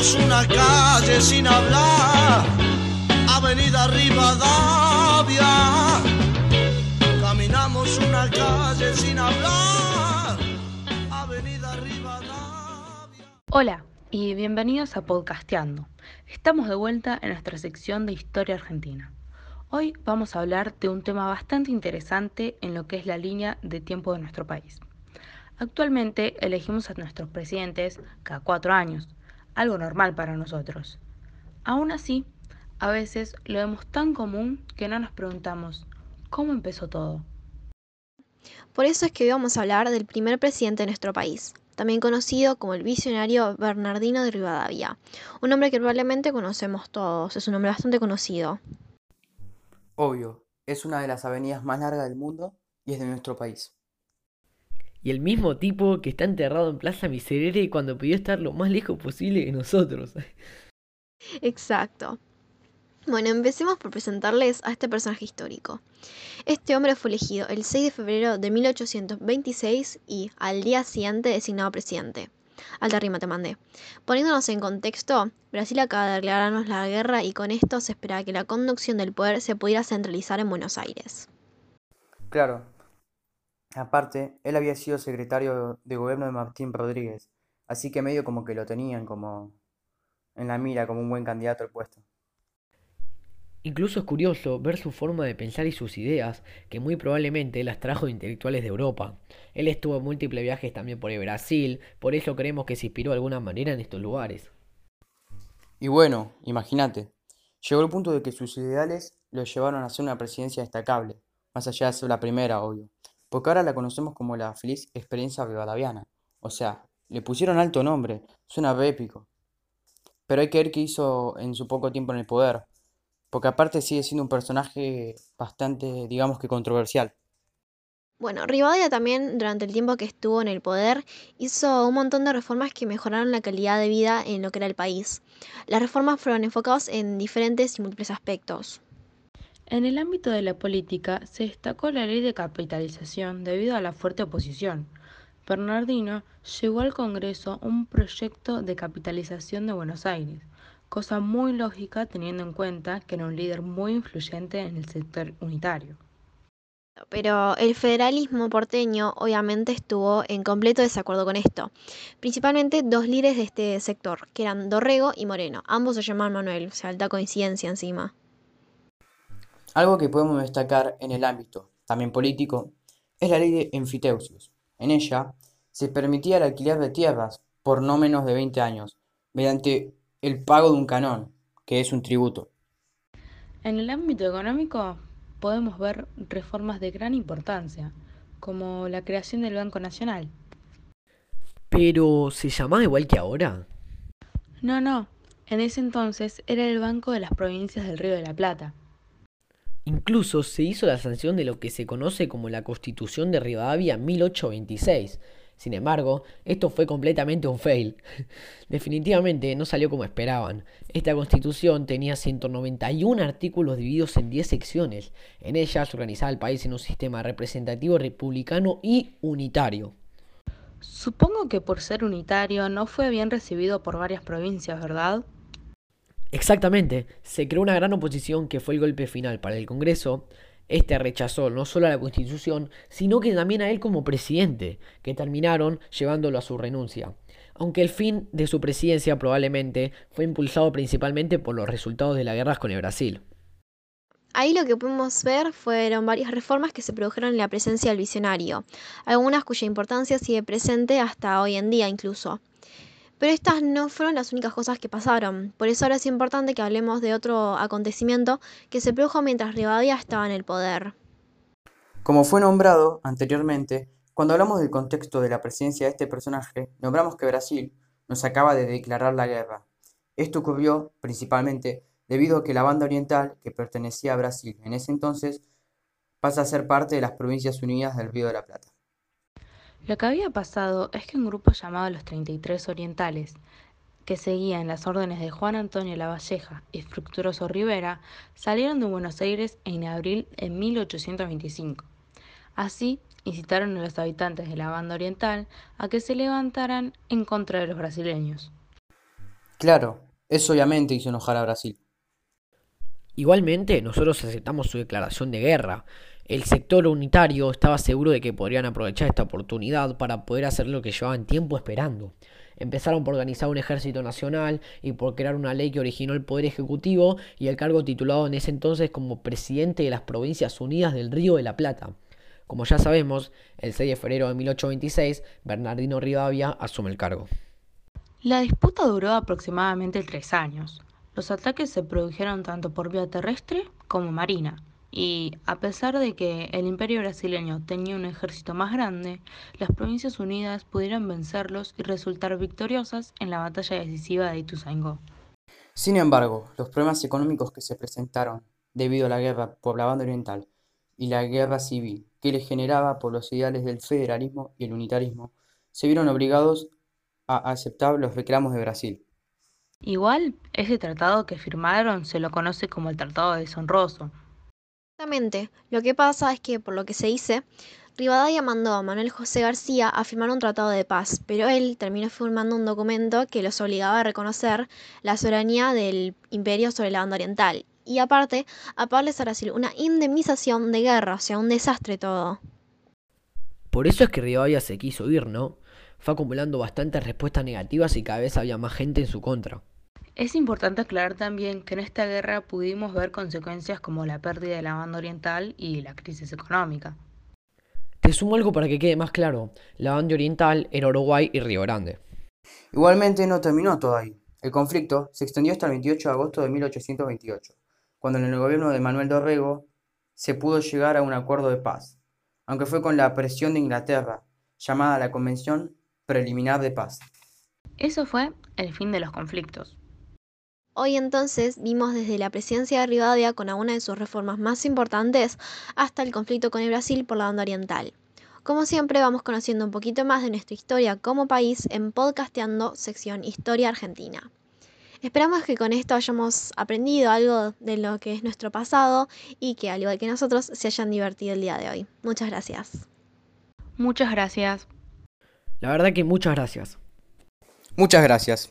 Una calle sin hablar, Avenida Rivadavia. Caminamos una calle sin hablar, Avenida Rivadavia. Hola y bienvenidos a Podcasteando. Estamos de vuelta en nuestra sección de Historia Argentina. Hoy vamos a hablar de un tema bastante interesante en lo que es la línea de tiempo de nuestro país. Actualmente elegimos a nuestros presidentes cada cuatro años, algo normal para nosotros. Aún así, a veces lo vemos tan común que no nos preguntamos, ¿cómo empezó todo? Por eso es que hoy vamos a hablar del primer presidente de nuestro país, también conocido como el visionario Bernardino de Rivadavia, un nombre que probablemente conocemos todos, es un nombre bastante conocido. Obvio, es una de las avenidas más largas del mundo y es de nuestro país. Y el mismo tipo que está enterrado en Plaza Miserere cuando pidió estar lo más lejos posible de nosotros. Exacto. Bueno, empecemos por presentarles a este personaje histórico. Este hombre fue elegido el 6 de febrero de 1826 y al día siguiente designado presidente. Alta rima te mandé. Poniéndonos en contexto, Brasil acaba de declararnos la guerra y con esto se esperaba que la conducción del poder se pudiera centralizar en Buenos Aires. Claro. Aparte, él había sido secretario de gobierno de Martín Rodríguez, así que medio como que lo tenían como en la mira como un buen candidato al puesto. Incluso es curioso ver su forma de pensar y sus ideas, que muy probablemente las trajo de intelectuales de Europa. Él estuvo en múltiples viajes también por el Brasil, por eso creemos que se inspiró de alguna manera en estos lugares. Y bueno, imagínate, llegó el punto de que sus ideales lo llevaron a ser una presidencia destacable, más allá de ser la primera, obvio, porque ahora la conocemos como la feliz experiencia rivadaviana. O sea, le pusieron alto nombre, suena épico. Pero hay que ver qué hizo en su poco tiempo en el poder, porque aparte sigue siendo un personaje bastante, digamos que controversial. Bueno, Rivadavia también, durante el tiempo que estuvo en el poder, hizo un montón de reformas que mejoraron la calidad de vida en lo que era el país. Las reformas fueron enfocadas en diferentes y múltiples aspectos. En el ámbito de la política se destacó la ley de capitalización debido a la fuerte oposición. Bernardino llevó al Congreso un proyecto de capitalización de Buenos Aires, cosa muy lógica teniendo en cuenta que era un líder muy influyente en el sector unitario. Pero el federalismo porteño obviamente estuvo en completo desacuerdo con esto. Principalmente dos líderes de este sector, que eran Dorrego y Moreno. Ambos se llamaban Manuel, o sea, alta coincidencia encima. Algo que podemos destacar en el ámbito, también político, es la ley de enfiteusios. En ella se permitía el alquiler de tierras por no menos de 20 años, mediante el pago de un canón, que es un tributo. En el ámbito económico podemos ver reformas de gran importancia, como la creación del Banco Nacional. Pero, ¿se llamaba igual que ahora? No, no, en ese entonces era el Banco de las Provincias del Río de la Plata. Incluso se hizo la sanción de lo que se conoce como la Constitución de Rivadavia 1826, sin embargo, esto fue completamente un fail. Definitivamente no salió como esperaban. Esta constitución tenía 191 artículos divididos en 10 secciones. En ellas organizaba el país en un sistema representativo republicano y unitario. Supongo que por ser unitario no fue bien recibido por varias provincias, ¿verdad? Exactamente. Se creó una gran oposición que fue el golpe final para el Congreso este rechazó no solo a la Constitución, sino que también a él como presidente, que terminaron llevándolo a su renuncia. Aunque el fin de su presidencia probablemente fue impulsado principalmente por los resultados de las guerras con el Brasil. Ahí lo que pudimos ver fueron varias reformas que se produjeron en la presencia del visionario, algunas cuya importancia sigue presente hasta hoy en día incluso. Pero estas no fueron las únicas cosas que pasaron, por eso ahora es importante que hablemos de otro acontecimiento que se produjo mientras Rivadavia estaba en el poder. Como fue nombrado anteriormente, cuando hablamos del contexto de la presidencia de este personaje, nombramos que Brasil nos acaba de declarar la guerra. Esto ocurrió principalmente debido a que la banda oriental, que pertenecía a Brasil en ese entonces, pasa a ser parte de las Provincias Unidas del Río de la Plata. Lo que había pasado es que un grupo llamado los 33 Orientales, que seguían las órdenes de Juan Antonio Lavalleja y Fructuoso Rivera, salieron de Buenos Aires en abril de 1825. Así, incitaron a los habitantes de la banda oriental a que se levantaran en contra de los brasileños. Claro, eso obviamente hizo enojar a Brasil. Igualmente, nosotros aceptamos su declaración de guerra. El sector unitario estaba seguro de que podrían aprovechar esta oportunidad para poder hacer lo que llevaban tiempo esperando. Empezaron por organizar un ejército nacional y por crear una ley que originó el Poder Ejecutivo y el cargo titulado en ese entonces como presidente de las Provincias Unidas del Río de la Plata. Como ya sabemos, el 6 de febrero de 1826, Bernardino Rivadavia asume el cargo. La disputa duró aproximadamente tres años. Los ataques se produjeron tanto por vía terrestre como marina, y a pesar de que el imperio brasileño tenía un ejército más grande, las Provincias Unidas pudieron vencerlos y resultar victoriosas en la batalla decisiva de Ituzaingó. Sin embargo, los problemas económicos que se presentaron debido a la guerra por la banda oriental y la guerra civil que le generaba por los ideales del federalismo y el unitarismo, se vieron obligados a aceptar los reclamos de Brasil. Igual, ese tratado que firmaron se lo conoce como el Tratado Deshonroso. Exactamente. Lo que pasa es que, por lo que se dice, Rivadavia mandó a Manuel José García a firmar un tratado de paz, pero él terminó firmando un documento que los obligaba a reconocer la soberanía del imperio sobre la banda oriental y aparte a pagarles a Brasil una indemnización de guerra, o sea, un desastre todo. Por eso es que Rivadavia se quiso ir, ¿no? Fue acumulando bastantes respuestas negativas y cada vez había más gente en su contra. Es importante aclarar también que en esta guerra pudimos ver consecuencias como la pérdida de la banda oriental y la crisis económica. Te sumo algo para que quede más claro. La banda oriental era Uruguay y Río Grande. Igualmente no terminó todo ahí. El conflicto se extendió hasta el 28 de agosto de 1828, cuando en el gobierno de Manuel Dorrego se pudo llegar a un acuerdo de paz, aunque fue con la presión de Inglaterra, llamada la Convención Preliminar de Paz. Eso fue el fin de los conflictos. Hoy entonces vimos desde la presidencia de Rivadavia con alguna de sus reformas más importantes hasta el conflicto con el Brasil por la banda oriental. Como siempre vamos conociendo un poquito más de nuestra historia como país en Podcasteando sección Historia Argentina. Esperamos que con esto hayamos aprendido algo de lo que es nuestro pasado y que al igual que nosotros se hayan divertido el día de hoy. Muchas gracias. Muchas gracias. La verdad que muchas gracias. Muchas gracias.